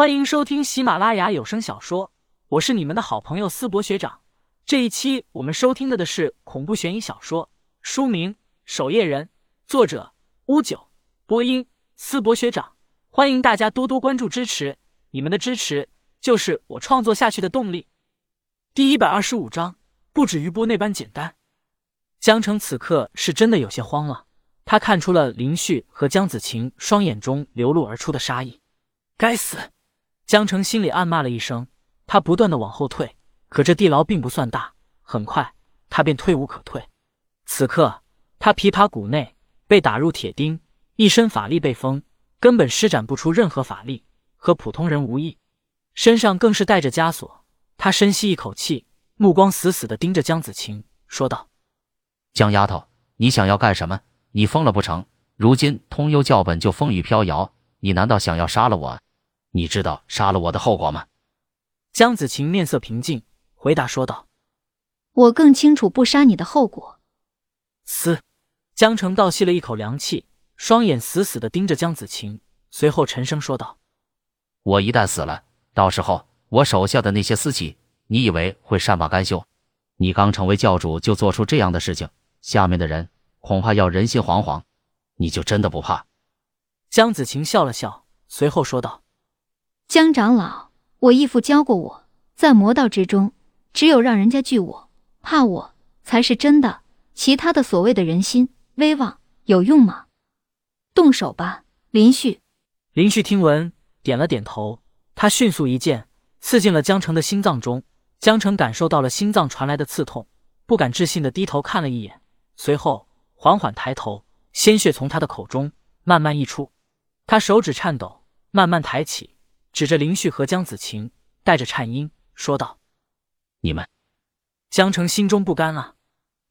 欢迎收听喜马拉雅有声小说，我是你们的好朋友思博学长。这一期我们收听的的是恐怖悬疑小说，书名《守夜人》，作者乌九，播音思博学长。欢迎大家多多关注支持，你们的支持就是我创作下去的动力。第一百二十五章，不止余波那般简单。江城此刻是真的有些慌了，他看出了林旭和江子晴双眼中流露而出的杀意。该死！江城心里暗骂了一声，他不断的往后退，可这地牢并不算大，很快他便退无可退。此刻他琵琶骨内被打入铁钉，一身法力被封，根本施展不出任何法力，和普通人无异。身上更是带着枷锁。他深吸一口气，目光死死的盯着江子晴，说道：“江丫头，你想要干什么？你疯了不成？如今通幽教本就风雨飘摇，你难道想要杀了我？”你知道杀了我的后果吗？江子晴面色平静，回答说道：“我更清楚不杀你的后果。”嘶！江城倒吸了一口凉气，双眼死死的盯着江子晴，随后沉声说道：“我一旦死了，到时候我手下的那些私企，你以为会善罢甘休？你刚成为教主就做出这样的事情，下面的人恐怕要人心惶惶。你就真的不怕？”江子晴笑了笑，随后说道。江长老，我义父教过我，在魔道之中，只有让人家惧我、怕我，才是真的。其他的所谓的人心、威望，有用吗？动手吧，林旭。林旭听闻，点了点头。他迅速一剑刺进了江城的心脏中。江城感受到了心脏传来的刺痛，不敢置信的低头看了一眼，随后缓缓抬头，鲜血从他的口中慢慢溢出。他手指颤抖，慢慢抬起。指着林旭和江子晴，带着颤音说道：“你们。”江城心中不甘啊！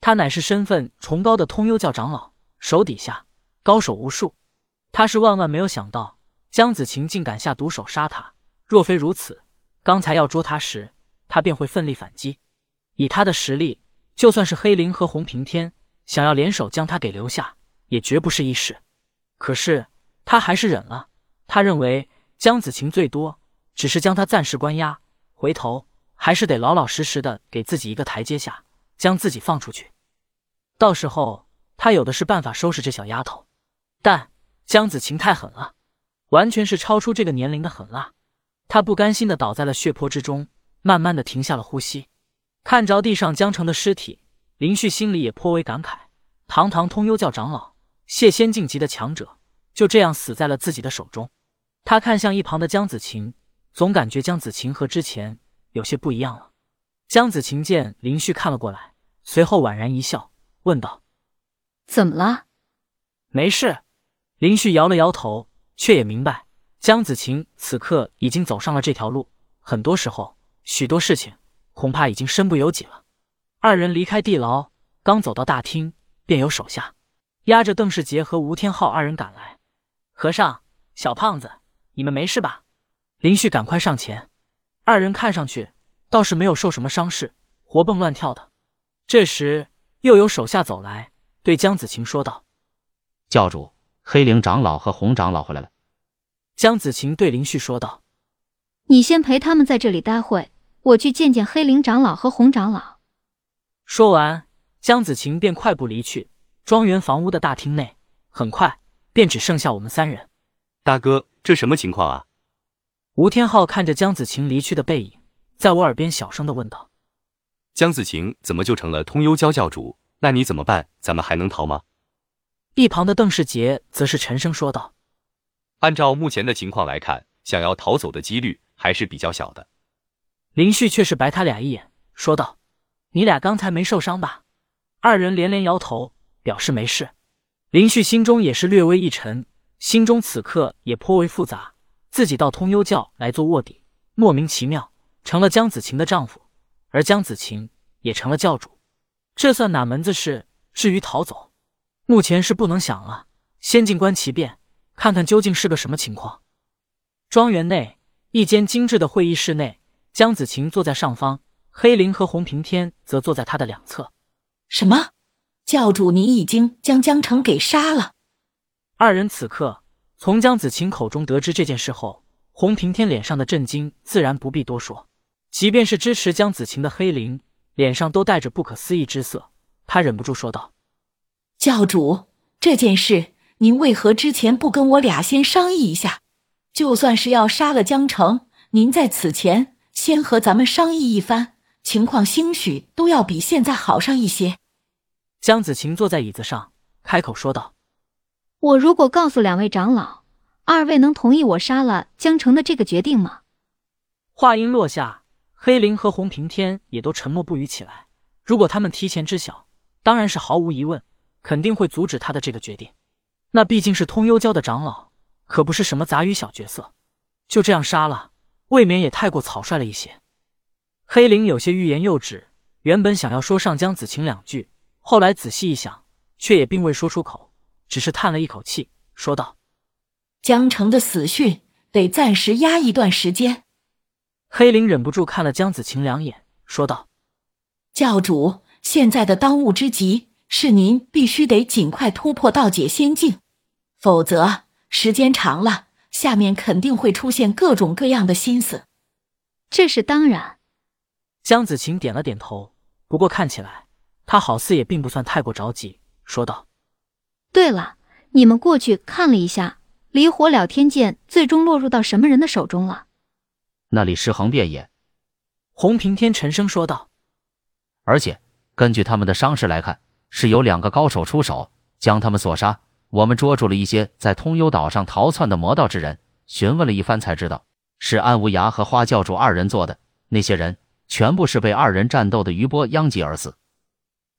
他乃是身份崇高的通幽教长老，手底下高手无数，他是万万没有想到江子晴竟敢下毒手杀他。若非如此，刚才要捉他时，他便会奋力反击。以他的实力，就算是黑灵和洪平天想要联手将他给留下，也绝不是易事。可是他还是忍了。他认为。江子晴最多只是将他暂时关押，回头还是得老老实实的给自己一个台阶下，将自己放出去。到时候他有的是办法收拾这小丫头。但江子晴太狠了，完全是超出这个年龄的狠辣。他不甘心的倒在了血泊之中，慢慢的停下了呼吸。看着地上江城的尸体，林旭心里也颇为感慨：堂堂通幽教长老，谢仙境级的强者，就这样死在了自己的手中。他看向一旁的江子晴，总感觉江子晴和之前有些不一样了。江子晴见林旭看了过来，随后宛然一笑，问道：“怎么了？”“没事。”林旭摇了摇头，却也明白江子晴此刻已经走上了这条路。很多时候，许多事情恐怕已经身不由己了。二人离开地牢，刚走到大厅，便有手下押着邓世杰和吴天昊二人赶来。和尚，小胖子。你们没事吧？林旭赶快上前，二人看上去倒是没有受什么伤势，活蹦乱跳的。这时又有手下走来，对江子晴说道：“教主，黑灵长老和红长老回来了。”江子晴对林旭说道：“你先陪他们在这里待会，我去见见黑灵长老和红长老。”说完，江子晴便快步离去。庄园房屋的大厅内，很快便只剩下我们三人。大哥。这什么情况啊？吴天昊看着江子晴离去的背影，在我耳边小声的问道：“江子晴怎么就成了通幽教教主？那你怎么办？咱们还能逃吗？”一旁的邓世杰则是沉声说道：“按照目前的情况来看，想要逃走的几率还是比较小的。”林旭却是白他俩一眼，说道：“你俩刚才没受伤吧？”二人连连摇头，表示没事。林旭心中也是略微一沉。心中此刻也颇为复杂，自己到通幽教来做卧底，莫名其妙成了江子晴的丈夫，而江子晴也成了教主，这算哪门子事？至于逃走，目前是不能想了。先静观其变，看看究竟是个什么情况。庄园内一间精致的会议室内，江子晴坐在上方，黑灵和洪平天则坐在他的两侧。什么？教主，你已经将江城给杀了？二人此刻从江子晴口中得知这件事后，洪平天脸上的震惊自然不必多说，即便是支持江子晴的黑灵，脸上都带着不可思议之色。他忍不住说道：“教主，这件事您为何之前不跟我俩先商议一下？就算是要杀了江城，您在此前先和咱们商议一番，情况兴许都要比现在好上一些。”江子晴坐在椅子上，开口说道：“我如果告诉两位长老，二位能同意我杀了江城的这个决定吗？”话音落下，黑灵和洪平天也都沉默不语起来。如果他们提前知晓，当然是毫无疑问，肯定会阻止他的这个决定。那毕竟是通幽教的长老，可不是什么杂鱼小角色。就这样杀了，未免也太过草率了一些。黑灵有些欲言又止，原本想要说上江子晴两句，后来仔细一想，却也并未说出口，只是叹了一口气，说道：“江城的死讯得暂时压一段时间。”黑灵忍不住看了江子晴两眼，说道：“教主。”现在的当务之急是您必须得尽快突破道解仙境，否则时间长了，下面肯定会出现各种各样的心思。这是当然。江子晴点了点头，不过看起来他好似也并不算太过着急，说道：“对了，你们过去看了一下，离火燎天剑最终落入到什么人的手中了？”那里尸横遍野。洪平天沉声说道：“而且。”根据他们的伤势来看，是有两个高手出手将他们所杀。我们捉住了一些在通幽岛上逃窜的魔道之人，询问了一番才知道，是安无涯和花教主二人做的。那些人全部是被二人战斗的余波殃及而死。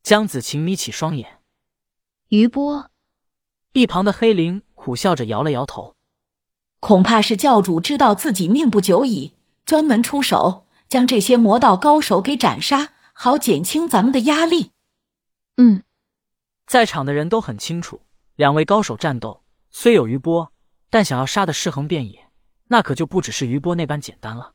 江子晴眯起双眼，余波。一旁的黑灵苦笑着摇了摇头，恐怕是教主知道自己命不久矣，专门出手将这些魔道高手给斩杀。好减轻咱们的压力。嗯，在场的人都很清楚，两位高手战斗虽有余波，但想要杀的尸横遍野，那可就不只是余波那般简单了。